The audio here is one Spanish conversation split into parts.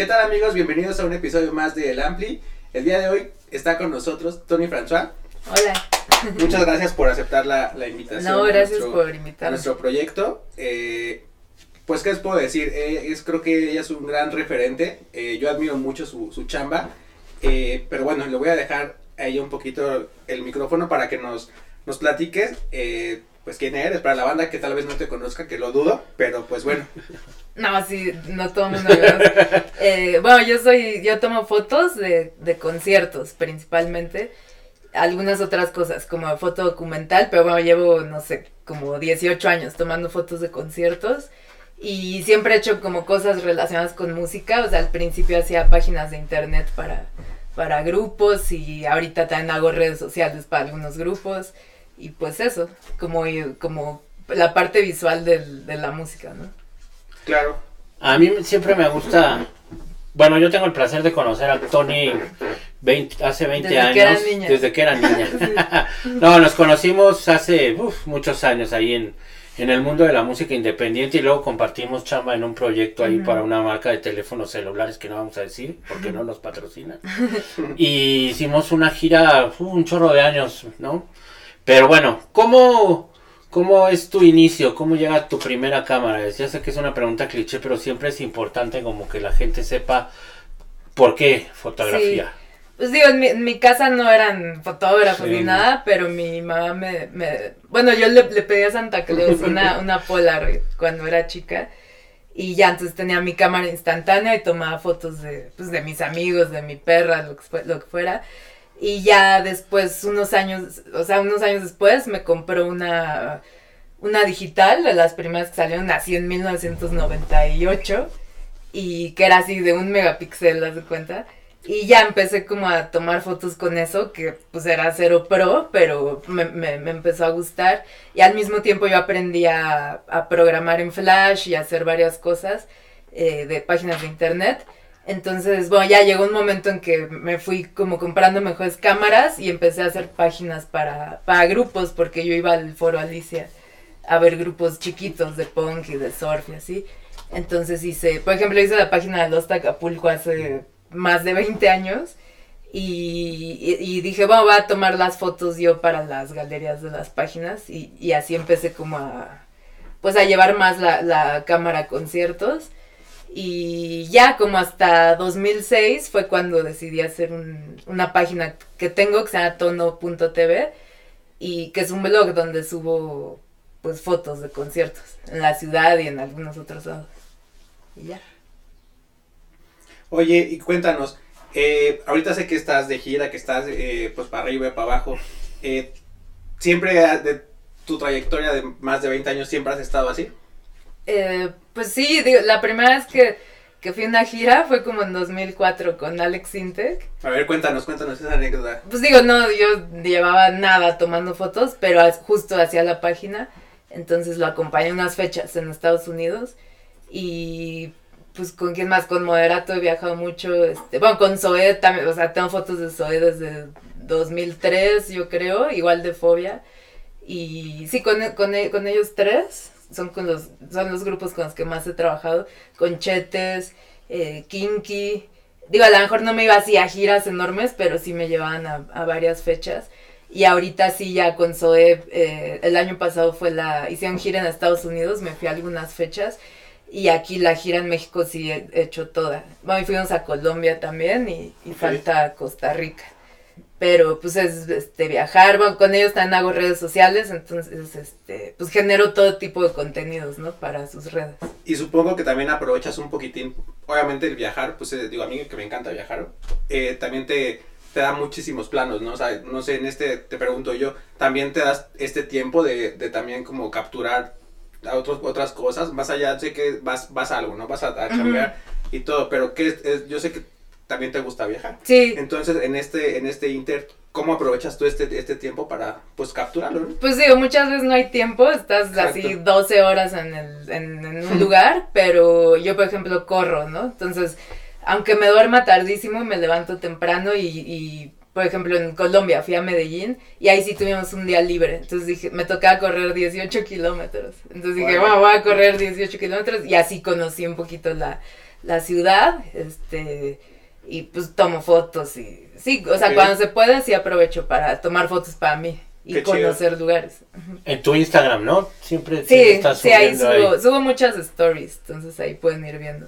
¿Qué tal amigos? Bienvenidos a un episodio más de El Ampli. El día de hoy está con nosotros Tony François. Hola. Muchas gracias por aceptar la, la invitación. No, gracias nuestro- por a invitarme. nuestro proyecto. Eh, pues, ¿qué les puedo decir? Eh, es, creo que ella es un gran referente. Eh, yo admiro mucho su, su chamba. Eh, pero bueno, le voy a dejar a ella un poquito el micrófono para que nos, nos platiques. eh, pues quién eres, para la banda que tal vez no te conozca, que lo dudo, pero pues bueno, No, sí, no todo. Eh, bueno, yo soy, yo tomo fotos de, de conciertos principalmente. Algunas otras cosas, como foto documental, pero bueno, llevo, no sé, como 18 años tomando fotos de conciertos. Y siempre he hecho como cosas relacionadas con música. O sea, al principio hacía páginas de internet para, para grupos y ahorita también hago redes sociales para algunos grupos. Y pues eso, como, como la parte visual de la música, ¿no? Claro. A mí siempre me gusta. Bueno, yo tengo el placer de conocer a Tony 20 hace 20 Desde años. que era niña. Desde que era niña. no, nos conocimos hace uf, muchos años ahí en, en el mundo de la música independiente y luego compartimos chamba en un proyecto ahí para una marca de teléfonos celulares que no vamos a decir porque no nos patrocinan. y hicimos una gira uf, un chorro de años, ¿no? Pero bueno, ¿cómo, ¿cómo es tu inicio? ¿Cómo llega tu primera cámara? Ya sé que es una pregunta cliché, pero siempre es importante como que la gente sepa por qué fotografía. Pues digo, en mi, en mi casa no eran fotógrafos Sí. ni nada, pero mi mamá me... me- bueno, yo le, le pedí a Santa Claus una, una Polaroid cuando era chica. Y ya entonces tenía mi cámara instantánea y tomaba fotos de, pues, de mis amigos, de mi perra, lo que, lo que fuera. Y ya después, unos años, o sea, unos años después, me compró una, una digital, de las primeras que salieron, así en 1998, y que era así de un megapíxel, ¿das de cuenta? Y ya empecé como a tomar fotos con eso, que pues era cero pro, pero me, me- empezó a gustar. Y al mismo tiempo yo aprendí a, a programar en Flash y hacer varias cosas eh, de páginas de internet. Entonces, bueno, ya llegó un momento en que me fui como comprando mejores cámaras y empecé a hacer páginas para, para grupos, porque yo iba al foro Alicia a ver grupos chiquitos de punk y de surf y así. Entonces hice, por ejemplo, hice la página de Los Acapulco hace más de 20 años y, dije, bueno, voy a tomar las fotos yo para las galerías de las páginas y, y así empecé como a, pues a llevar más la, la cámara a conciertos y ya como hasta 2006 fue cuando decidí hacer un- una página que tengo que se llama tono.tv y que es un blog donde subo pues fotos de conciertos en la ciudad y en algunos otros lados. Y ya. Oye, y cuéntanos, eh, ahorita sé que estás de gira, que estás eh, pues para arriba y para abajo. Eh, ¿Siempre de tu trayectoria de más de 20 años siempre has estado así? Eh, pues sí, digo, la primera vez que, que fui a una gira fue como en 2004 con Alex Intec. A ver, cuéntanos, cuéntanos esa anécdota. Pues digo, no, yo llevaba nada tomando fotos, pero justo hacía la página. Entonces lo acompañé unas fechas en Estados Unidos. Y pues con quién más, con Moderato he viajado mucho. Este, bueno, con Zoé también, o sea, tengo fotos de Zoé desde 2003, yo creo, igual de Fobia. Y sí, con, con, con ellos tres son, con los, son los grupos con los que más he trabajado. Con Chetes, eh, Kinky. Digo, a lo mejor no me iba así a giras enormes, pero sí me llevaban a, a varias fechas. Y ahorita sí, ya con Zoe, eh, el año pasado fue la, hicieron gira en Estados Unidos, me fui a algunas fechas. Y aquí la gira en México sí he hecho toda. Bueno, y fuimos a Colombia también y, falta Costa Rica. Pero pues es este viajar, bueno, con ellos también hago redes sociales, entonces este, pues genero todo tipo de contenidos, ¿no? Para sus redes. Y supongo que también aprovechas un poquitín, obviamente el viajar, pues eh, digo, a mí que me encanta viajar, eh, también te, te da muchísimos planos, ¿no? O sea, no sé, en este, te pregunto yo, también te das este tiempo de, de también como capturar a otros, otras cosas, más allá, sé que vas, vas a algo, ¿no? Vas a, a Ujú. chambear y todo, pero que es- yo sé que también te gusta viajar. Sí, Entonces, en este, en este inter, ¿cómo aprovechas tú este, este tiempo para, pues, capturarlo, no? Pues digo, muchas veces no hay tiempo, estás así Exacto. 12 horas en, el, en, en un lugar, pero yo, por ejemplo, corro, ¿no? Entonces, aunque me duerma tardísimo, me levanto temprano y, y, por ejemplo, en Colombia fui a Medellín y ahí sí tuvimos un día libre. Entonces dije, me tocaba correr 18 kilómetros. Entonces dije, bueno, voy a correr 18 kilómetros y así conocí un poquito la, la ciudad, este, y pues tomo fotos y, sí, o sea, cuando se puede sí aprovecho para tomar fotos para mí y Qué chido. conocer lugares. En tu Instagram, ¿no? Siempre te Sí, estás sí, ahí subiendo subo, subo muchas stories, entonces ahí pueden ir viendo.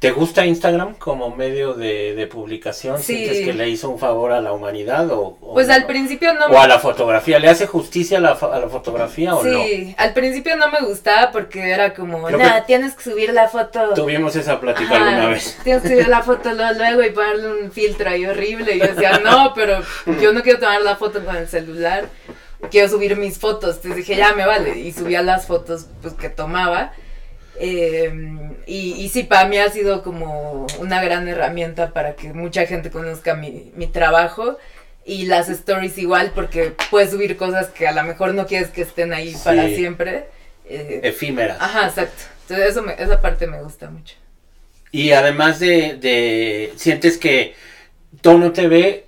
¿Te gusta Instagram como medio de, de publicación? Sí. ¿Sientes que le hizo un favor a la humanidad o, o Pues no? al principio no o a la fotografía? ¿Le hace justicia a la, a la fotografía o no? Sí, al principio no me gustaba porque era como, nada, tienes que subir la foto. Tuvimos esa plática Ajá, alguna vez. Tienes que subir la foto luego, luego y ponerle un filtro ahí horrible. Y yo decía, no, pero yo no quiero tomar la foto con el celular, quiero subir mis fotos. Entonces dije, ya me vale. Y subía las fotos pues, que tomaba. Eh, y, y sí, para mí ha sido como una gran herramienta para que mucha gente conozca mi, mi trabajo. Y las stories igual, porque puedes subir cosas que a lo mejor no quieres que estén ahí para siempre. Eh, Efímeras. Ajá, exacto. Entonces eso me- esa parte me gusta mucho. Y además de, de- sientes que Tono TV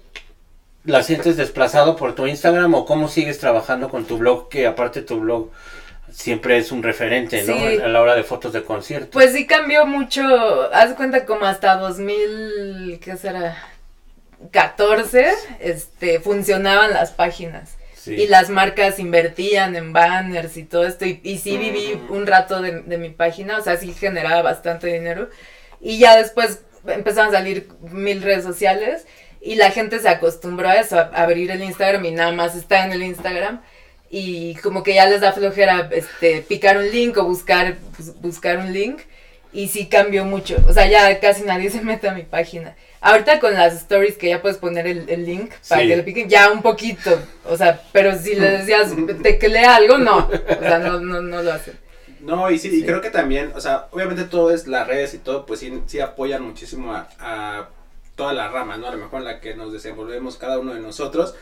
la sientes desplazado por tu Instagram o cómo sigues trabajando con tu blog, que aparte tu blog siempre es un referente, ¿no? Sí. A la hora de fotos de conciertos. Pues sí cambió mucho, haz cuenta como hasta 2000, ¿qué será? 14, este, funcionaban las páginas. Sí. Y las marcas invertían en banners y todo esto. Y, y sí viví Mm. un rato de, de mi página, o sea, sí generaba bastante dinero. Y ya después empezaron a salir mil redes sociales y la gente se acostumbró a eso, a abrir el Instagram y nada más está en el Instagram. Y como que ya les da flojera este, picar un link o buscar, bus- buscar un link. Y sí cambió mucho. O sea, ya casi nadie se mete a mi página. Ahorita con las stories que ya puedes poner el, el link para Sí. que le piquen, ya un poquito. O sea, pero si le decías te que lea algo, no. O sea, no, no, no lo hacen. No, y sí, y Sí. creo que también, o sea, obviamente todo es las redes y todo, pues sí, sí apoyan muchísimo a, a toda la rama, ¿no? A lo mejor en la que nos desenvolvemos cada uno de nosotros.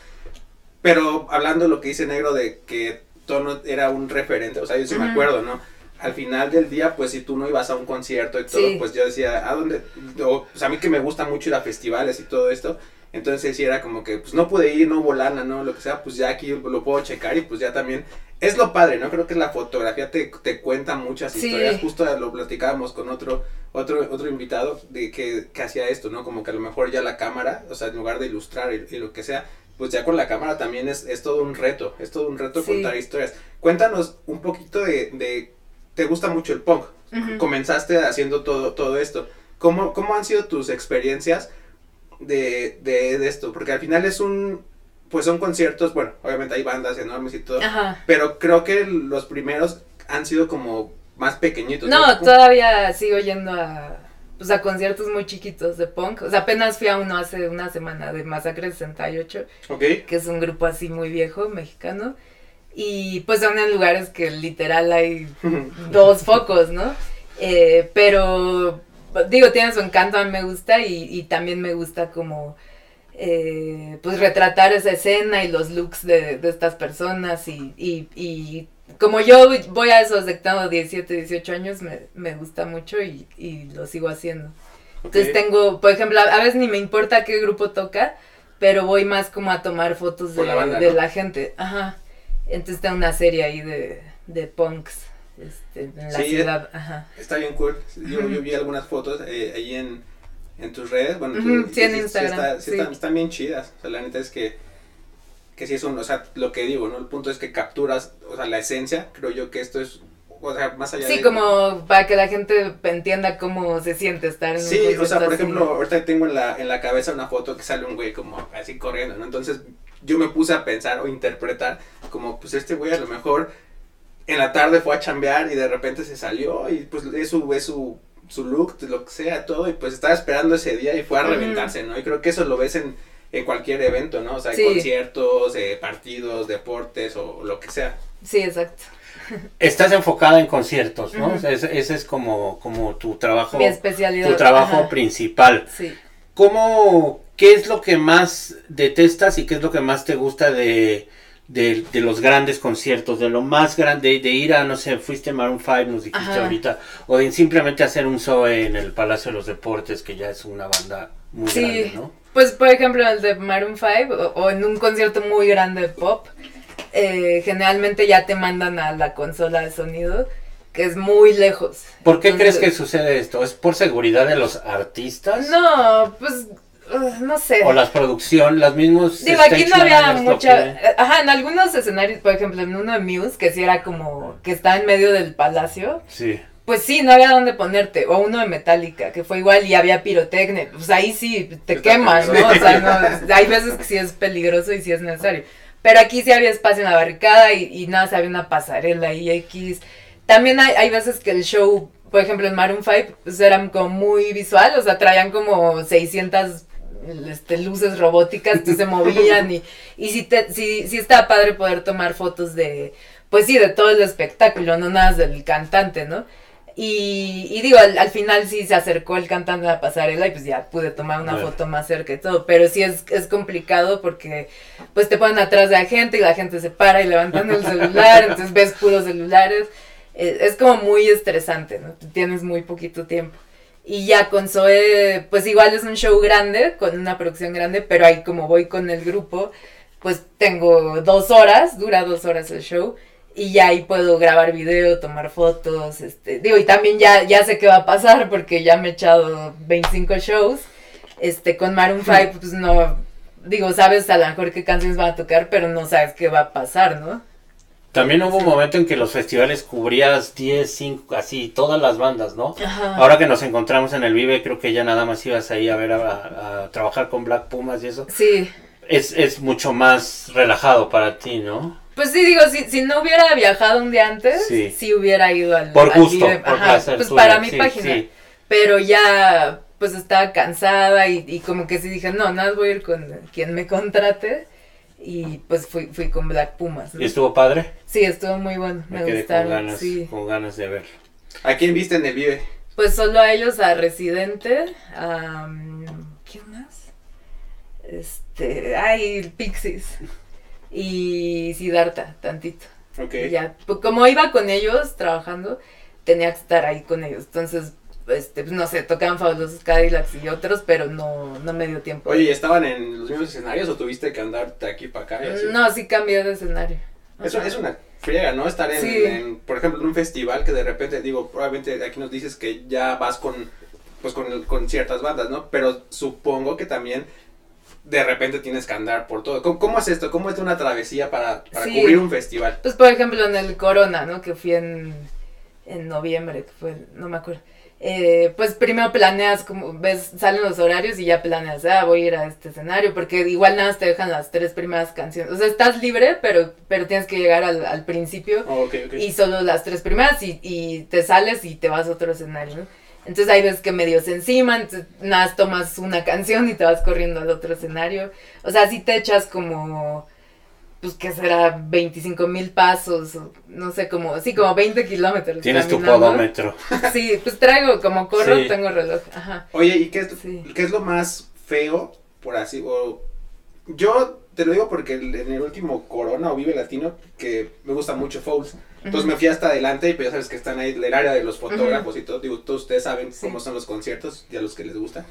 Pero hablando de lo que dice Negro de que Tono era un referente, o sea, yo sí me acuerdo, ¿no? Al final del día, pues si tú no ibas a un concierto y todo, Sí. pues yo decía, ¿a dónde? O, pues a mí que me gusta mucho ir a festivales y todo esto, entonces sí era como que, pues no pude ir, no hubo lana, no, lo que sea, pues ya aquí lo puedo checar y pues ya también es lo padre, ¿no? Creo que la fotografía te, te cuenta muchas Sí. historias. Justo lo platicábamos con otro, otro, otro invitado de que, que hacía esto, ¿no? Como que a lo mejor ya la cámara, o sea, en lugar de ilustrar y, y lo que sea, pues ya con la cámara también es, es todo un reto, es todo un reto Sí. contar historias. Cuéntanos un poquito de, de, te gusta mucho el punk, comenzaste haciendo todo, todo esto. ¿Cómo, ¿Cómo han sido tus experiencias de, de, de esto? Porque al final es un, pues son conciertos, bueno, obviamente hay bandas enormes y todo, Ajá. pero creo que los primeros han sido como más pequeñitos. No, todavía sigo yendo a, pues, a conciertos muy chiquitos de punk. O sea, apenas fui a uno hace una semana de Masacre 68, Ok. que es un grupo así muy viejo, mexicano. Y pues son en lugares que literal hay dos focos, ¿no? Eh, pero digo, tiene su encanto, a mí me gusta y, y también me gusta como eh, pues retratar esa escena y los looks de, de estas personas y, y, y como yo voy a esos tengo 17, 18 años, me, me gusta mucho y, y lo sigo haciendo. Entonces tengo, por ejemplo, a, veces ni me importa qué grupo toca, pero voy más como a tomar fotos de, la banda, de ¿no? la gente. Ajá. Entonces tengo una serie ahí de, de punks este, en la Sí, ciudad. Ajá. Está bien cool. Yo, yo vi algunas fotos eh, ahí en, en tus redes. Bueno, tú- sí, en Instagram, está- sí sí. Están, están bien chidas. O sea, la neta es que, que sí es un, o sea, lo que digo, ¿no? El punto es que capturas, o sea, la esencia. Creo yo que esto es, o sea, más allá Sí, de... como para que la gente entienda cómo se siente estar en un Sí, o sea, por así. ejemplo, ahorita tengo en la, en la cabeza una foto que sale un güey como así corriendo, ¿no? Entonces yo me puse a pensar o interpretar como, pues este güey a lo mejor en la tarde fue a chambear y de repente se salió y pues es su, es su, su look, lo que sea, todo, y pues estaba esperando ese día y fue a reventarse, ¿no? Y creo que eso lo ves en, en cualquier evento, ¿no? O sea, Sí. conciertos, eh, partidos, deportes o lo que sea. Sí, exacto. Estás enfocada en conciertos, ¿no? O sea, ese, ese es como, como tu trabajo, Mi especialidad. tu trabajo Ajá. principal. Sí. ¿Cómo, qué es lo que más detestas y qué es lo que más te gusta de, de, de los grandes conciertos? De lo más grande, de ir a, no sé, fuiste a Maroon 5, nos dijiste Ajá. ahorita, o de simplemente hacer un show en el Palacio de los Deportes, que ya es una banda muy Sí. grande, ¿no? Pues, por ejemplo, el de Maroon 5 o, o en un concierto muy grande de pop, eh, generalmente ya te mandan a la consola de sonido que es muy lejos. ¿Por qué Entonces- crees que sucede esto? ¿Es por seguridad de los artistas? No, pues, uh, no sé. ¿O la producción, las mismos Digo, aquí no había mucha... eh, Ajá, en algunos escenarios, por ejemplo, en uno de Muse, que sí era como que está en medio del palacio, Sí. Pues sí, no había dónde ponerte. O uno de Metallica, que fue igual y había pirotecnia. Pues ahí sí, te quemas, ¿no? O sea, no, hay veces que sí es peligroso y sí es necesario. Pero aquí sí había espacio en la barricada y, y nada, se había una pasarela y X. También hay, hay veces que el show, por ejemplo, en Maroon 5, pues eran como muy visual, o sea, traían como 600 este, luces robóticas que se movían y, y sí, te, sí, sí estaba padre poder tomar fotos de, pues sí, de todo el espectáculo, no nada del cantante, ¿no? Y, y digo, al, al final sí se acercó el cantante a la pasarela y pues ya pude tomar una foto más cerca y todo, pero sí es, es complicado porque pues te ponen atrás de la gente y la gente se para y levantan el celular, entonces ves puros celulares, Eh, es como muy estresante, ¿no? Tienes muy poquito tiempo. Y ya con Zoe, pues igual es un show grande, con una producción grande, pero ahí como voy con el grupo, pues tengo dos horas, dura dos horas el show, y ya ahí puedo grabar video, tomar fotos, este, digo, y también ya, ya sé qué va a pasar porque ya me he echado 25 shows, este, con Maroon 5, pues no, digo, sabes a lo mejor qué canciones van a tocar, pero no sabes qué va a pasar, ¿no? También hubo un momento en que los festivales cubrías 10, 5, así, todas las bandas, ¿no? Ajá. Ahora que nos encontramos en el Vive, creo que ya nada más ibas ahí a ver, a, a trabajar con Black Pumas y eso. Sí, Es, es mucho más relajado para ti, ¿no? Pues sí, digo, si, si no hubiera viajado un día antes, Sí. sí, hubiera ido al Por gusto, por ajá, placer pues tuyo, para mi sí, página. sí. Pero ya, pues estaba cansada y, y como que sí dije, no, nada, voy a ir con quien me contrate. Y pues fui, fui con Black Pumas. ¿no? ¿Y estuvo padre? Sí, estuvo muy bueno, me, Me quedé con gustaron, ganas, sí. con ganas de verlo. ¿A quién viste en el Vive? Pues solo a ellos, a Residente, a... mm, ¿Quién más? Este, ay, Pixies. Y Siddhartha, tantito. Ok. Y ya, pues, como iba con ellos trabajando, tenía que estar ahí con ellos. Entonces, este, pues, no sé, tocaban fabulosos Cadillacs y otros, pero no, no me dio tiempo. Oye, ¿y estaban en los mismos escenarios o tuviste que andar de aquí para acá? y así? no, sí cambié de escenario. Es, sea, es una friega, ¿no? Estar en, Sí. en, por ejemplo, en un festival que de repente, digo, probablemente aquí nos dices que ya vas con, pues con, con ciertas bandas, ¿no? Pero supongo que también de repente tienes que andar por todo. ¿Cómo, cómo es esto? ¿Cómo es una travesía para, para Sí. cubrir un festival? Pues, por ejemplo, en el Corona, ¿no? Que fui en, en noviembre, que fue, no me acuerdo. Eh, pues primero planeas, como ves, salen los horarios y ya planeas, ah, voy a ir a este escenario, porque igual nada más te dejan las tres primeras canciones. O sea, estás libre, pero, pero tienes que llegar al, al principio Oh, y solo las tres primeras y, y te sales y te vas a otro escenario, ¿no? Entonces hay veces que medio se enciman, entonces nada, más tomas una canción y te vas corriendo al otro escenario. O sea, si te echas como, pues que será 25 mil pasos, o no sé, como, sí, como 20 kilómetros. Tienes tu podómetro. Sí, pues traigo, como corro, Sí. tengo reloj, ajá. Oye, ¿y qué es, Sí. qué es lo más feo, por así, o yo te lo digo porque el- en el último Corona o Vive Latino, que me gusta mucho Fouls, entonces me fui hasta adelante y pues ya sabes que están ahí el área de los fotógrafos y todo, digo, todos ustedes saben Sí. cómo son los conciertos y a los que les gusta.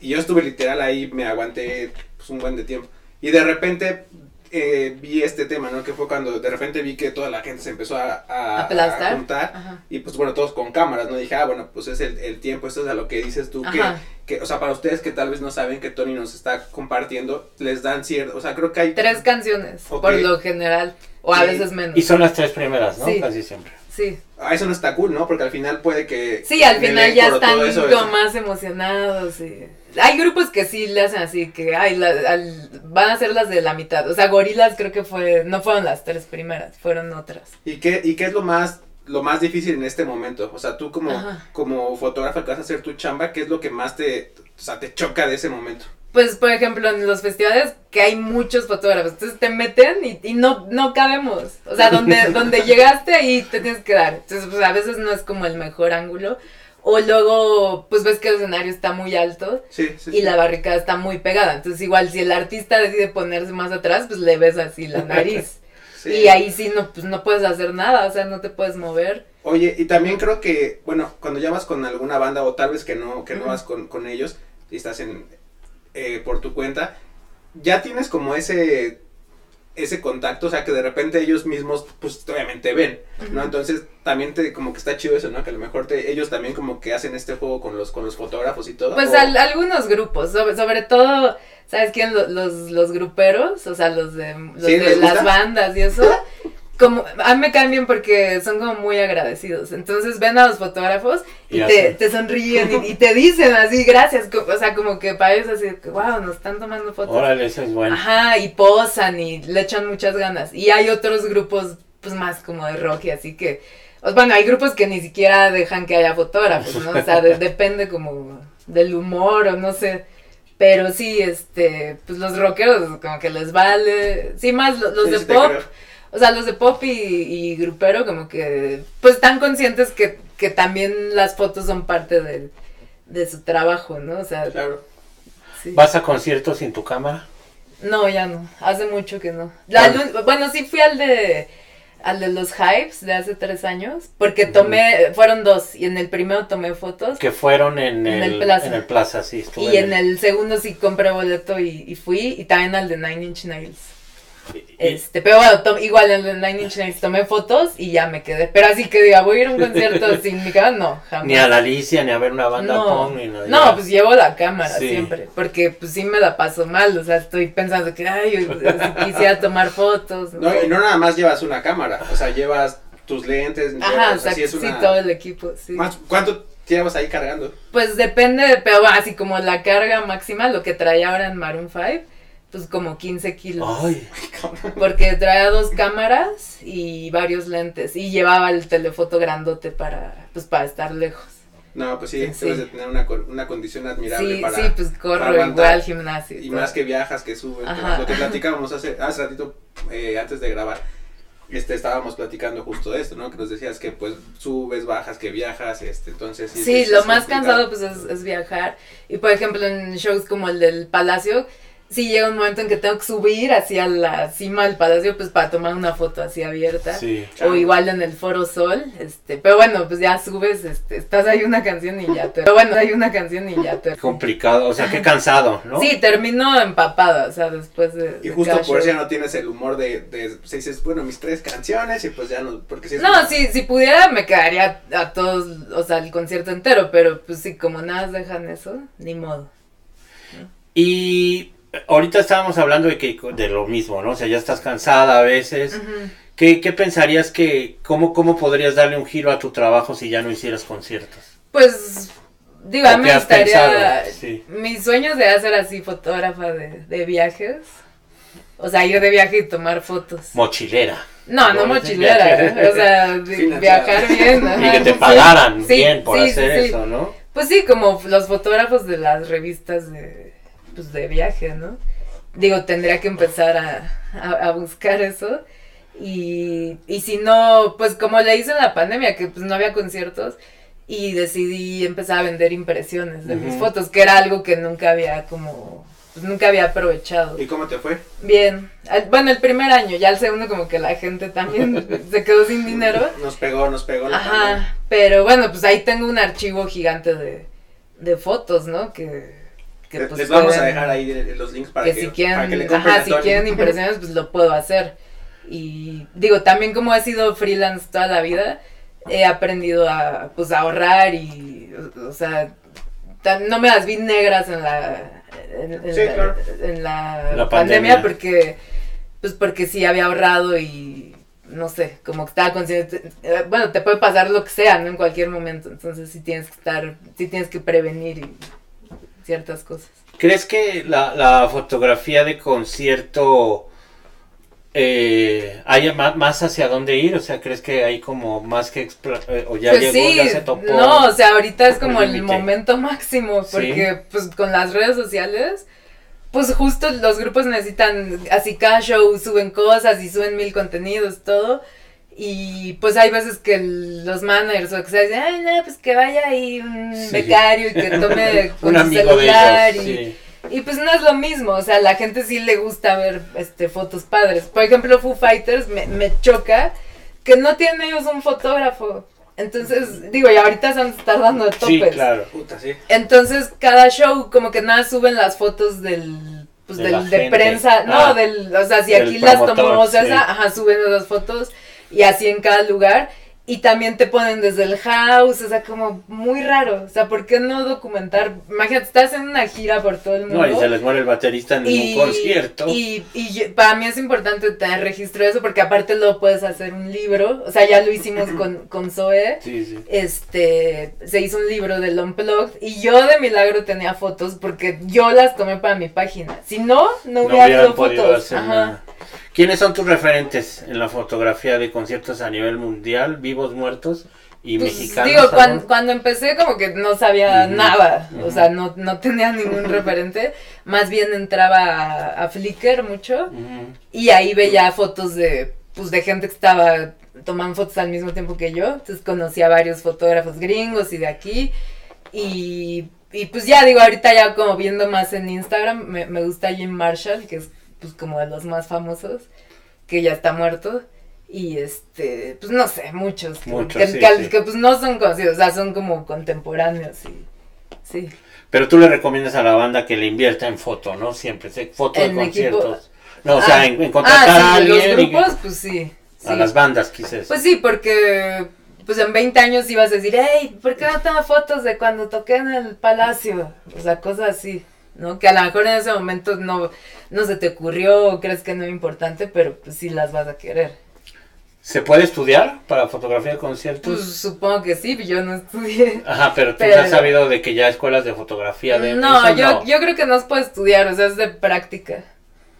Y yo estuve literal ahí, me aguanté pues, un buen de tiempo. Y de repente eh, vi este tema, ¿no? Que fue cuando de repente vi que toda la gente se empezó a, a, Aplastar. a juntar. Ajá. Y pues bueno, todos con cámaras, ¿no? Dije, ah, bueno, pues es el, el tiempo, esto es a lo que dices tú, que, que, o sea, para ustedes que tal vez no saben que Tony nos está compartiendo, les dan cierto, o sea, creo que hay... Tres canciones, por lo general, o a veces menos. Y son las tres primeras, ¿no? Sí. Casi siempre. Sí. Ah, eso no está cool, ¿no? Porque al final puede que... Sí, al final ya están eso- más emocionados. Y... Hay grupos que sí le hacen así, que ay, la- al- van a ser las de la mitad. O sea, Gorilas creo que fue, no fueron las tres primeras, fueron otras. ¿Y qué, ¿Y qué es lo más, lo más difícil en este momento? O sea, tú como, Ajá. como fotógrafa que vas a hacer tu chamba, ¿qué es lo que más te, o sea, te choca de ese momento? Pues, por ejemplo, en los festivales que hay muchos fotógrafos, entonces te meten y, y no, no cabemos. O sea, donde, donde llegaste ahí te tienes que dar. Entonces, pues a veces no es como el mejor ángulo. O luego, pues ves que el escenario está muy alto Sí, sí. y sí. la barricada está muy pegada. Entonces, igual si el artista decide ponerse más atrás, pues le ves así la nariz. Sí. Y ahí sí no, pues no puedes hacer nada, o sea, no te puedes mover. Oye, y también creo que, bueno, cuando ya vas con alguna banda o tal vez que no, que no vas con, con ellos y estás en, eh, por tu cuenta, ya tienes como ese, ese contacto, o sea, que de repente ellos mismos, pues obviamente ven, ¿no? Entonces también te, como que está chido eso, ¿no? Que a lo mejor te, ellos también como que hacen este juego con los, con los fotógrafos y todo. Pues o- al- algunos grupos, sobre, sobre todo, ¿sabes quién? Lo- Los, los gruperos, o sea, los de, los ¿Sí? de ¿Les las bandas y eso. Como, a mí me cambian porque son como muy agradecidos. Entonces ven a los fotógrafos y, Y te, te sonríen y, y te dicen así, gracias. O sea, como que para ellos así, wow, nos están tomando fotos. Órale, eso es bueno. Ajá, y posan y le echan muchas ganas. Y hay otros grupos, pues más como de rock y así que. Bueno, hay grupos que ni siquiera dejan que haya fotógrafos, ¿no? O sea, de- depende como del humor o no sé. Pero sí, este, pues los rockeros como que les vale. Sí, más lo- los Sí, de sí pop. creo. O sea, los de pop y, y grupero como que, pues están conscientes que, que también las fotos son parte del- de su trabajo, ¿no? O sea, Claro. sí. ¿Vas a conciertos sin tu cámara? No, ya no. Hace mucho que no. Bueno, sí fui al de al de los hypes de hace tres años, porque tomé, fueron dos, y en el primero tomé fotos, Que fueron en, En el, el Plaza. En el Plaza, sí. estuve y en el segundo sí compré boleto y, y fui, y también al de Nine Inch Nails. Este, pero bueno, igual en el Nine Inch Nails tomé fotos y ya me quedé. Pero así que diga, voy a ir a un concierto sin mi cámara, no, jamás. Ni a la Alicia, ni a ver una banda no, punk, ni nada. no, pues llevo la cámara Sí. siempre, porque pues sí me la paso mal, o sea, estoy pensando que, ay, yo quisiera tomar fotos. No, y no nada más llevas una cámara, o sea, llevas tus lentes, Ajá, llevas, o sea, así es sí, una... todo el equipo, sí. Más- ¿Cuánto llevas ahí cargando? Pues depende, pero bueno, así como la carga máxima, lo que traía ahora en Maroon 5, pues como 15 kilos. Ay, Porque traía dos cámaras y varios lentes, y llevaba el telefoto grandote para, pues para estar lejos. No, pues sí, Sí. debes de tener una, una condición admirable Sí, para... sí, pues corro igual al gimnasio. Y todo. más que viajas, que subes, lo que platicábamos hace, hace ratito, eh, antes de grabar, este, estábamos platicando justo de esto, ¿no? Que nos decías que pues subes, bajas, que viajas, este, entonces... Sí, lo es más complicado. cansado pues es, es viajar. Y por ejemplo en shows como el del Palacio, sí llega un momento en que tengo que subir hacia la cima del Palacio pues para tomar una foto así abierta. sí. O igual en el Foro Sol, este, pero bueno, pues ya subes, este, estás ahí una canción y ya te... Pero bueno, hay una canción y ya te... Complicado, o sea, qué cansado, ¿no? Sí, termino empapada, o sea, después de... Y de justo por eso ya no tienes el humor de, de, se dices, bueno, mis tres canciones y pues ya no, porque si es No, una- sí, si pudiera me quedaría a todos, o sea, el concierto entero, pero pues sí, como nada dejan eso, ni modo. Y ahorita estábamos hablando de que de lo mismo, ¿no? O sea, ya estás cansada a veces. ¿Qué, qué pensarías que, cómo, cómo podrías darle un giro a tu trabajo si ya no hicieras conciertos? Pues, digo, a ¿O mí pensado? Sí. mis sueños de hacer así fotógrafa de, de viajes, o sea, ir de viaje y tomar fotos. Mochilera. No, no No, mochilera, o sea, viajar bien. Y ajá, que te pagaran Sí, bien por sí, hacer eso, ¿no? Pues sí, como los fotógrafos de las revistas de, pues de viaje, ¿no? Digo, tendría que empezar a, a, a buscar eso. Y, y si no, pues como le hice en la pandemia, que pues no había conciertos, y decidí empezar a vender impresiones de mis fotos, que era algo que nunca había como, pues nunca había aprovechado. ¿Y cómo te fue? Bien, Al- bueno, el primer año, ya el segundo como que la gente también se quedó sin dinero. Nos pegó, nos pegó la pandemia. Ajá, pero bueno, pues ahí tengo un archivo gigante de, de fotos, ¿no? Que, que Les- pues Les vamos a pueden- dejar ahí de- los links para que, que, si para quieren, que le compren ajá, si quieren impresiones, pues lo puedo hacer. Y digo, también como he sido freelance toda la vida, he aprendido a, pues, a ahorrar y, o, o sea, tan- no me las vi negras en la, en, en Sí, la, claro. en la La pandemia, pandemia. porque, pues porque sí había ahorrado y, no sé, como que estaba consciente, eh, bueno, te puede pasar lo que sea, ¿no? En cualquier momento, entonces sí tienes que estar, sí tienes que prevenir y ciertas cosas. ¿Crees que la, la fotografía de concierto eh, haya ma- más, hacia dónde ir? O sea, ¿crees que hay como más que explorar? o ya pues llegó, sí, ya se topó? no, o sea, ahorita es como el momento máximo, Sí. porque pues con las redes sociales, pues justo los grupos necesitan, así cada show suben cosas y suben mil contenidos, todo, y pues hay veces que los managers o que sea dicen, ay, no, pues que vaya ahí un Sí. becario y que tome con Un su celular ellos. y, sí. y pues no es lo mismo, o sea, a la gente sí le gusta ver este fotos padres. Por ejemplo, Foo Fighters me, me choca que no tienen ellos un fotógrafo. Entonces, digo, y ahorita se estar dando de topes. Sí, claro. Puta, sí. Entonces, cada show como que nada suben las fotos del pues De del- de, prensa, no, Ah. del, o sea, si aquí las tomamos, o sea, sí. ajá, suben esas fotos y así en cada lugar. Y también te ponen desde el house, o sea, como muy raro. O sea, ¿por qué no documentar? Imagínate, estás en una gira por todo el mundo. No, y se les muere el baterista en un concierto. Y, y yo- para mí es importante tener registro de eso porque aparte luego puedes hacer un libro. O sea, ya lo hicimos con, con Zoe. Sí, sí. Este, se hizo un libro del Unplugged y yo de milagro tenía fotos porque yo las tomé para mi página. Si no, no No hubiera habido fotos. Ajá. ¿Quiénes son tus referentes en la fotografía de conciertos a nivel mundial, vivos, muertos y Pues, mexicanos? digo, cuando, empecé como que no sabía nada, o sea, no, no tenía ningún referente, más bien entraba a, a Flickr mucho y ahí veía fotos de, pues, de gente que estaba tomando fotos al mismo tiempo que yo, entonces conocí a varios fotógrafos gringos y de aquí. Y, y pues ya digo, ahorita ya como viendo más en Instagram, me, me gusta Jim Marshall, que es pues como de los más famosos, que ya está muerto. Y este, pues no sé, muchos. que- Muchos, que, sí, que- sí. que, pues no son conocidos, o sea, son como contemporáneos y sí. Pero tú le recomiendas a la banda que le invierta en foto, ¿no? Siempre, foto de equipo. conciertos. No, o sea, Ah, en, en contratar ah, a sí, alguien. los y- grupos, pues sí. a las bandas, quizás. Pues sí, porque pues en 20 años ibas a decir, hey, ¿por qué no tengo fotos de cuando toqué en el palacio? O sea, cosas así, ¿no? Que a lo mejor en ese momento no, no se te ocurrió o crees que no es importante, pero pues sí las vas a querer. ¿Se puede estudiar para fotografía de conciertos? Pues supongo que sí, yo no estudié. Ajá, pero tú pero- has sabido de que ya escuelas de fotografía de No, eso, yo, no. yo creo que no se puede estudiar, o sea, es de práctica.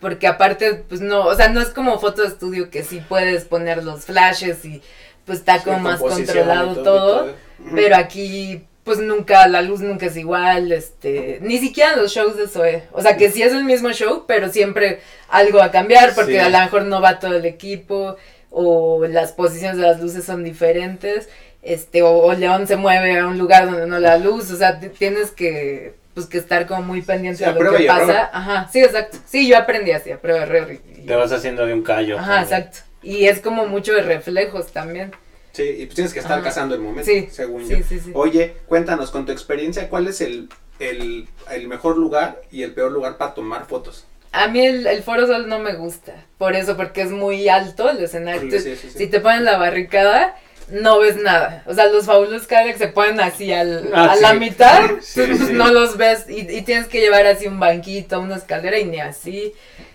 Porque aparte, pues no, o sea, no es como foto de estudio que sí puedes poner los flashes y pues está como Sí, más controlado todo. Pero aquí, pues nunca, la luz nunca es igual, este, ni siquiera los shows de Zoe. O sea, que sí es el mismo show, pero siempre algo va a cambiar, porque Sí. a lo mejor no va todo el equipo, o las posiciones de las luces son diferentes, este, o, o León se mueve a un lugar donde no la luz, o sea, tienes que, pues que estar como muy pendiente Sí, de lo que pasa. error. Ajá, sí, exacto. Sí, yo aprendí así, a prueba y error. y- Te vas haciendo de un callo. Ajá, también. exacto. Y es como mucho de reflejos también. Sí, y pues tienes que estar Ajá. cazando el momento, Sí, según sí, yo. sí, sí. Oye, cuéntanos con tu experiencia, ¿cuál es el, el, el mejor lugar y el peor lugar para tomar fotos? A mí el, el Foro Sol no me gusta, por eso, porque es muy alto el escenario. Sí, Entonces, sí, sí, sí. Si te ponen la barricada, no ves nada. O sea, los fabulosos Cadillacs se ponen así al, Ah, a sí. la mitad, Sí, entonces sí. no los ves y, y tienes que llevar así un banquito, una escalera y ni así.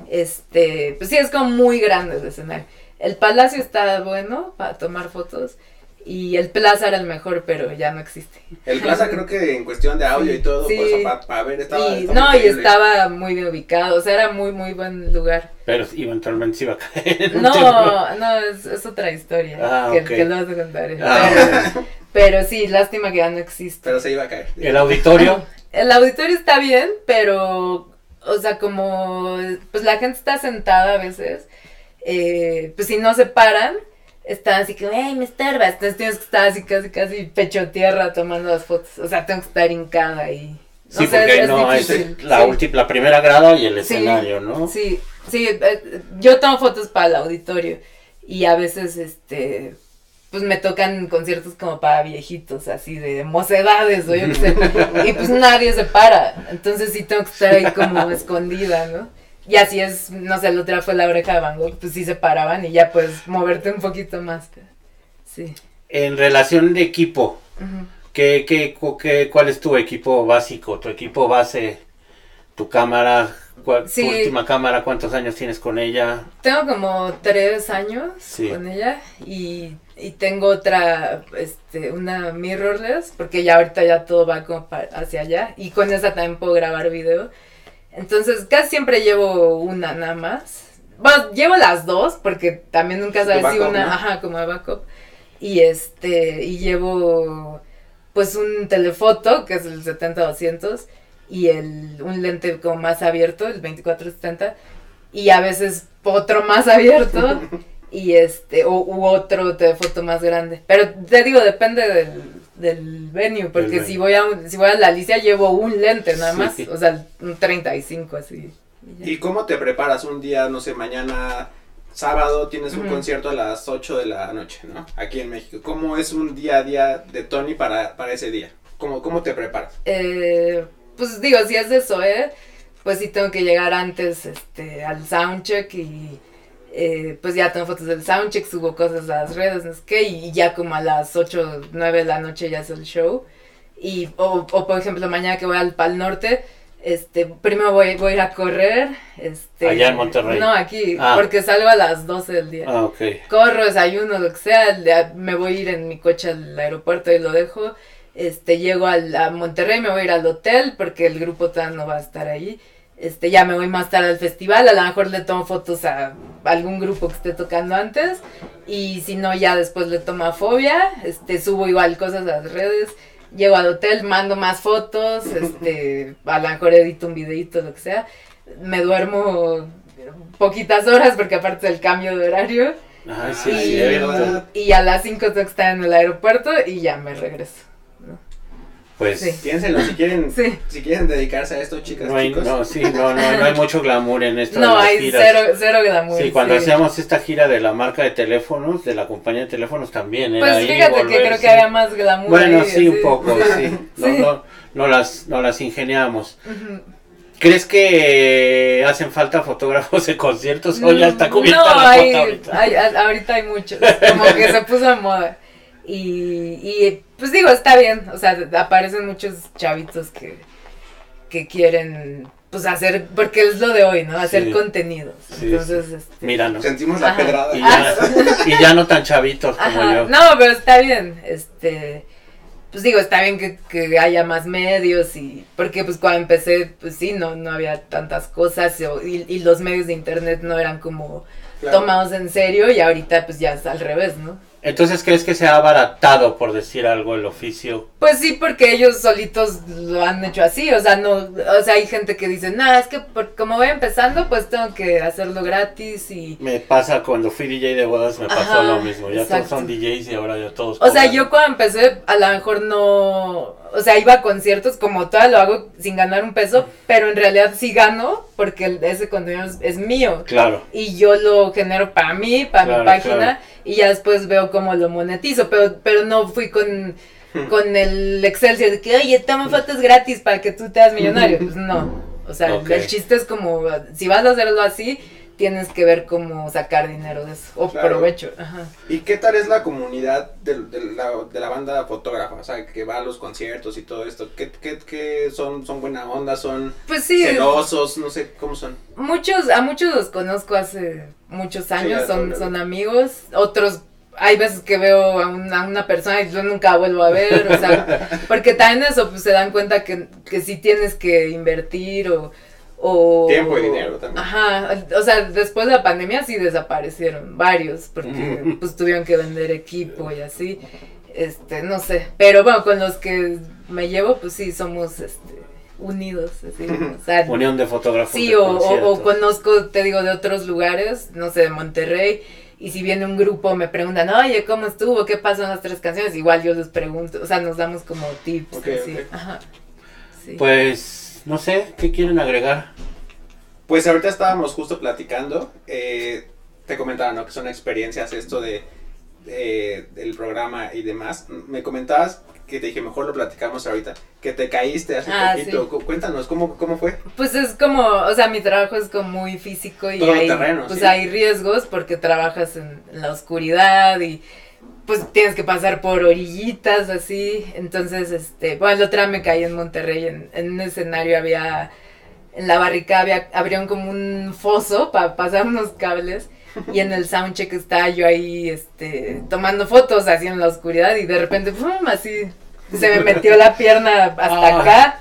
Este, pues sí, es como muy grande el escenario. El Palacio está bueno para tomar fotos y el Plaza era el mejor, pero ya no existe. El Plaza creo que en cuestión de audio Sí, y todo, sí. pues para ver, estaba, y, estaba no, y estaba muy bien ubicado, o sea, era muy, muy buen lugar. Pero eventualmente se iba a caer. No, no, es, es otra historia. Ah, que, ok. que lo vas a contar. Ah, pero, pero sí, lástima que ya no existe. Pero se iba a caer. El auditorio. El auditorio está bien, pero, o sea, como, pues la gente está sentada a veces, eh, pues si no se paran, están así que, hey, me estorbas. Entonces tienes que estar así casi, casi pecho tierra tomando las fotos. O sea, tengo que estar hincada ahí. No Sí, sé, porque es no, es la, sí. ulti- la primera grada y el Sí, escenario, ¿no? Sí, sí, eh, yo tomo fotos para el auditorio y a veces, este, pues me tocan conciertos como para viejitos, así de mocedades o yo qué sé, y pues nadie se para, entonces sí tengo que estar ahí como escondida, ¿no? Y así es, no sé, la otra fue la oreja de Van Gogh, pues sí se paraban y ya puedes moverte un poquito más, sí. En relación de equipo, Ujú. ¿qué, qué, cu- qué- cuál es tu equipo básico, tu equipo base, tu cámara, cuál- Sí. tu última cámara, cuántos años tienes con ella? Tengo como tres años Sí. con ella y, y tengo otra, este, una mirrorless, porque ya ahorita ya todo va como pa- hacia allá y con esa también puedo grabar video. Entonces casi siempre llevo una nada más. Bueno, llevo las dos porque también nunca sabes si una, ¿no? ajá, como de backup. Y este, y llevo pues un telefoto que es el 70-200 y el, un lente como más abierto, el 24-70 y a veces otro más abierto y este o u otro telefoto más grande pero te digo depende del, del venue porque si venue. voy a un- si voy a la Alicia llevo un lente nada más Sí. o sea un 35 así y. ¿Y cómo te preparas un día, no sé, mañana sábado tienes un concierto a las 8 de la noche, ¿no? Aquí en México. ¿Cómo es un día a día de Tony para, para ese día? ¿Cómo, cómo te preparas? Eh, pues digo si es de Zoe pues sí tengo que llegar antes este, al soundcheck y eh, pues ya tengo fotos del soundcheck, subo cosas a las redes, no sé qué, y ya como a las 8, 9 de la noche ya es el show. Y, o, o por ejemplo, mañana que voy al Pal Norte, este, primero voy, voy a ir a correr, este. Allá en Monterrey. No, aquí, Ah. porque salgo a las 12 del día. Ah, ok. Corro, desayuno, lo que sea, me voy a ir en mi coche al aeropuerto y lo dejo. Este, llego al, a Monterrey, me voy a ir al hotel porque el grupo todavía no va a estar ahí. Este, ya me voy más tarde al festival, a lo mejor le tomo fotos a algún grupo que esté tocando antes y si no ya después le tomo a Fobia, este, subo igual cosas a las redes, llego al hotel, mando más fotos, este, a lo mejor edito un videito, lo que sea, me duermo poquitas horas porque aparte del cambio de horario Ay, sí, Ay, y, sí, y a las 5 tengo que estar en el aeropuerto y ya me regreso. Pues Sí. Piénsenlo, si quieren, Sí. si quieren dedicarse a esto, chicas, no hay, chicos. no, sí, no, no, no hay mucho glamour en esto. No, hay giras. cero, cero glamour. Sí, cuando sí. hacíamos esta gira de la marca de teléfonos, de la compañía de teléfonos también. Pues fíjate que volver, creo sí. que había más glamour. Bueno, ahí, sí, un poco, sí. No, Sí. no, no las, no las ingeniamos. ¿Crees que hacen falta fotógrafos de conciertos o ya está cubierta no, la hay, ahorita hay muchos, como que se puso de moda. Y, y pues digo, está bien, o sea, aparecen muchos chavitos que, que quieren pues hacer, porque es lo de hoy, ¿no? Hacer Sí. contenidos. Sí, Entonces, este, Míranos. Sentimos la Ajá. pedrada. Y ya, y ya no tan chavitos como Ajá, yo. No, pero está bien. Este, pues digo, está bien que, que haya más medios y porque pues cuando empecé, pues sí, no, no había tantas cosas y, y los medios de internet no eran como Claro. tomados en serio y ahorita pues ya es al revés, ¿no? Entonces, ¿crees que se ha abaratado, por decir algo, el oficio? Pues sí, porque ellos solitos lo han hecho así, o sea, no, o sea, hay gente que dice, nada, es que por- como voy empezando, pues tengo que hacerlo gratis y... Me pasa cuando fui DJ de bodas, me pasó lo mismo. Ya exacto. todos son DJs y ahora ya todos. O sea, yo cuando empecé, a lo mejor no. O sea, iba a conciertos como toda, lo hago sin ganar un peso, pero en realidad sí gano porque el- ese contenido es, es mío. Claro. Y yo lo genero para mí, para Claro, mi página, claro. y ya después veo cómo lo monetizo. Pero, pero no fui con, con el Excelsior de que, oye, toma fotos gratis para que tú te hagas millonario. Pues no. O sea, el chiste es como, si vas a hacerlo así, tienes que ver cómo sacar dinero de eso, o Claro. provecho. Ajá. ¿Y qué tal es la comunidad de, la, de la banda fotógrafa? O sea, que va a los conciertos y todo esto. ¿Qué, qué, qué son, son buena onda? ¿Son Pues sí. celosos? No sé cómo son. Muchos, a muchos los conozco hace muchos años, son, son amigos, otros, hay veces que veo a una, a una persona y yo nunca vuelvo a ver, o sea, porque también eso, pues se dan cuenta que, que sí tienes que invertir o... o Tiempo y dinero también. Ajá, o sea, después de la pandemia sí desaparecieron varios, porque pues tuvieron que vender equipo y así, este, no sé, pero bueno, con los que me llevo, pues sí, somos, este, unidos, así, o sea, Unión de fotógrafos. Sí, de o, o- conozco, te digo, de otros lugares, no sé, de Monterrey, y si viene un grupo me preguntan, oye, ¿cómo estuvo? ¿Qué pasó en las tres canciones? Igual yo les pregunto, o sea, nos damos como tips, Ok, así. ok. Ajá. Sí. Pues, no sé, ¿qué quieren agregar? Pues ahorita estábamos justo platicando. eh, te comentaba, ¿no? Que son experiencias esto de, de- del programa y demás. Me comentabas que te dije, mejor lo platicamos ahorita, que te caíste hace Ah, poquito. sí. Cuéntanos, ¿cómo, ¿cómo fue? Pues es como, o sea, mi trabajo es como muy físico y Todo hay, terreno, pues sí. hay riesgos porque trabajas en, en la oscuridad y pues tienes que pasar por orillitas así. Entonces, este, bueno, otro día me caí en Monterrey, en, en un escenario había, en la barrica había, abrieron como un foso para pasar unos cables. Y en el soundcheck estaba yo ahí, este, tomando fotos así en la oscuridad y de repente, ¡pum! así, se me metió la pierna hasta Ah. acá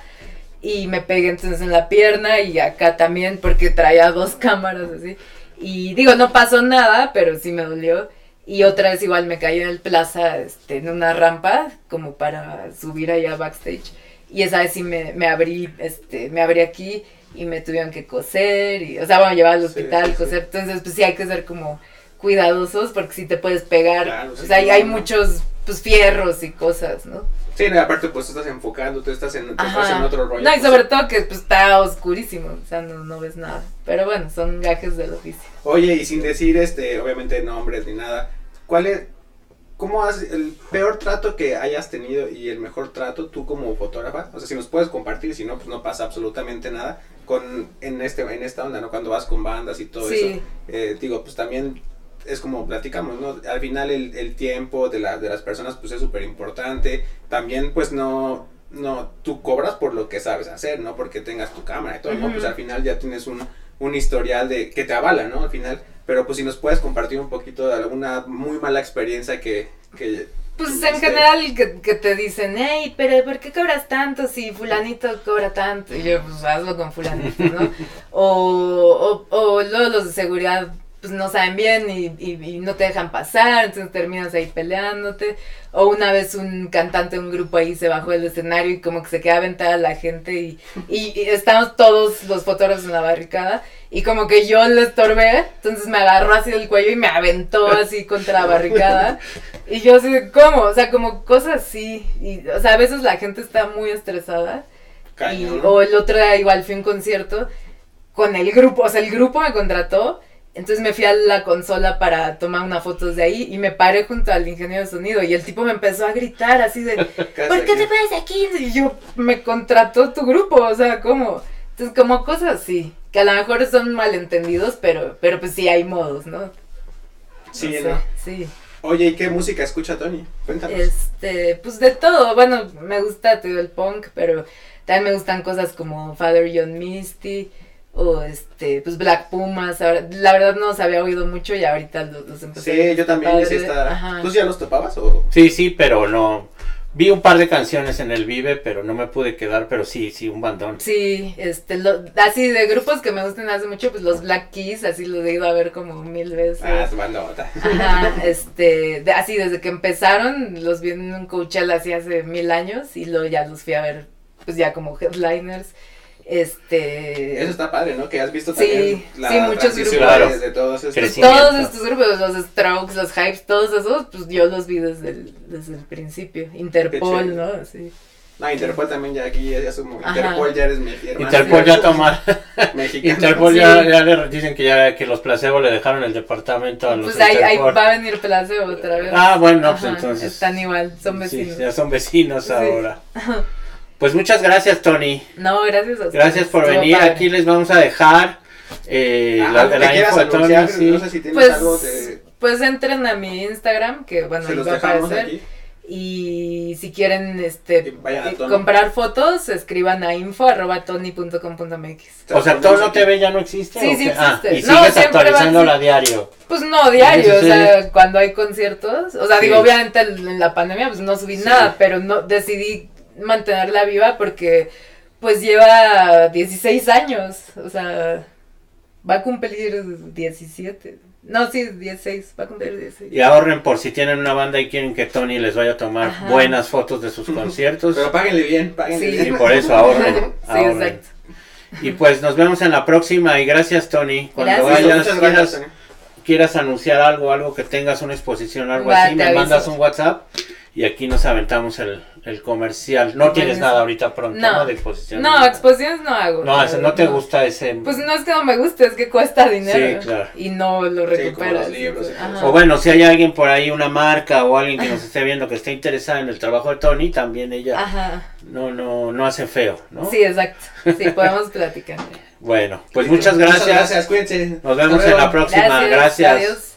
y me pegué entonces en la pierna y acá también porque traía dos cámaras así. Y digo, no pasó nada, pero sí me dolió. Y otra vez igual me caí en el plaza, este, en una rampa, como para subir allá backstage. Y esa vez sí me, me abrí, este, me abrí aquí y me tuvieron que coser y, o sea, bueno, llevar al hospital, sí, sí. coser. Entonces, pues sí hay que ser como cuidadosos porque si te puedes pegar. Claro, o sea, hay, hay muchos, pues, fierros y cosas, ¿no? Sí, aparte pues estás enfocando, tú estás en, tú estás en otro rollo. No, y pues, sobre todo que pues, está oscurísimo, o sea, no, no ves nada. Pero bueno, son gajes del oficio. Oye, y sin decir, este, obviamente nombres ni nada, ¿cuál es, cómo has, el peor trato que hayas tenido y el mejor trato tú como fotógrafa? O sea, si nos puedes compartir, si no, pues no pasa absolutamente nada. con, en, este, en esta onda, ¿no? Cuando vas con bandas y todo Sí. eso. Eh, digo, pues también es como platicamos, ¿no? Al final el, el tiempo de, la, de las personas pues es súper importante. También pues no, no, tú cobras por lo que sabes hacer, ¿no? Porque tengas tu cámara y todo, ¿no? Ujú. Pues al final ya tienes un, un historial de que te avala, ¿no? Al final. Pero pues si nos puedes compartir un poquito de alguna muy mala experiencia que... que Pues en general que, que te dicen, hey, pero ¿por qué cobras tanto si fulanito cobra tanto? Y yo, pues hazlo con fulanito, ¿no? o, o, o luego los de seguridad pues no saben bien y, y, y no te dejan pasar, entonces terminas ahí peleándote. O una vez un cantante de un grupo ahí se bajó del escenario y como que se queda aventada la gente y, y, y estamos todos los fotógrafos en la barricada y como que yo le estorbé, entonces me agarró así del cuello y me aventó así contra la barricada. Y yo así, de, ¿cómo? O sea, como cosas así. Y, o sea, a veces la gente está muy estresada. O el otro día igual fui a un concierto con el grupo, o sea, el grupo me contrató. Entonces me fui a la consola para tomar una foto de ahí y me paré junto al ingeniero de sonido y el tipo me empezó a gritar así de, ¿por qué te pones aquí? Y yo, me contrató tu grupo, o sea, ¿cómo? Entonces como cosas así, que a lo mejor son malentendidos, pero, pero pues sí hay modos, ¿no? Sí, No. Sí. Oye, ¿y qué música escucha Tony? Cuéntanos. Este, pues de todo. Bueno, me gusta te digo, el punk, pero también me gustan cosas como Father John Misty o este, pues Black Pumas. Ahora, la verdad no los había oído mucho y ahorita los, los empecé a Sí, yo también hice esta. ¿Tú ya los topabas o...? Sí, sí, pero no. Vi un par de canciones en el Vive, pero no me pude quedar, pero sí, sí, un bandón. Sí, este, lo- así de grupos que me gustan hace mucho, pues los Black Keys, así los he ido a ver como mil veces. Ah, tu bandota. Ajá, este, de- así desde que empezaron, los vi en un Coachella así hace mil años y luego ya los fui a ver, pues ya como headliners, este... Eso está padre, ¿no? Que has visto Sí, también la sí, muchos grupos. de- de todos estos. Todos estos grupos, los Strokes, los Hypes, todos esos, pues yo los vi desde el, desde el principio. Interpol. ¿no? Sí. No, Interpol también ya aquí ya, asumo. Ajá. Interpol ya eres mi hermano. Interpol ya toma. Interpol Sí. ya, ya le dicen que ya que los placebo le dejaron el departamento a los Pues ahí, ahí va a venir Placebo otra vez. Ah, bueno, pues entonces. Están igual, son Sí, vecinos. ya son vecinos Sí. ahora. Pues muchas gracias, Tony. No, gracias a ustedes. Gracias por Estuvo venir. padre. Aquí les vamos a dejar eh, Ah, la, que la info de Tony. sí. no sé si tienes Pues, algo de... pues entren a mi Instagram, que bueno, Se los va a dejamos aparecer. aquí. Y si quieren este Que eh, comprar fotos, escriban a info arroba tony.com.mx. O sea, Todo todo no TV ya no existe. Sí, ¿o sí qué? Ah, existe. y No, sigues actualizándola a diario. Pues no, diario, o sea, cuando hay conciertos. O sea, Sí. digo, obviamente en la pandemia pues no subí Sí. nada, pero no decidí mantenerla viva porque pues lleva 16 años. O sea, va a cumplir 17. No, sí, 16, va a cumplir 16. Y ahorren por si tienen una banda y quieren que Tony les vaya a tomar Ajá. buenas fotos de sus conciertos. Pero páguenle bien, páguenle Sí. Y bien. por eso ahorren. Sí, ahorren. exacto. Y pues nos vemos en la próxima y gracias Tony. Cuando Gracias. vayas, Muchas quieras, gracias. Tony. quieras anunciar algo, algo que tengas una exposición, algo Va, así, me aviso. mandas un WhatsApp y aquí nos aventamos el, el comercial. No tienes nada ahorita pronto, ¿no? No. De exposición. No, exposiciones no hago. No, no te gusta ese. Pues no es que no me guste, es que cuesta dinero. Sí, claro. Y no lo recuperas. libros. O bueno, si hay alguien por ahí, una marca o alguien que nos esté viendo que esté interesada en el trabajo de Tony, también ella Ajá. no, no, no hace feo, ¿no? Sí, exacto. Sí, podemos platicar. Bueno, pues muchas gracias. Muchas gracias, cuídense. Nos vemos en la próxima. Gracias. Adiós.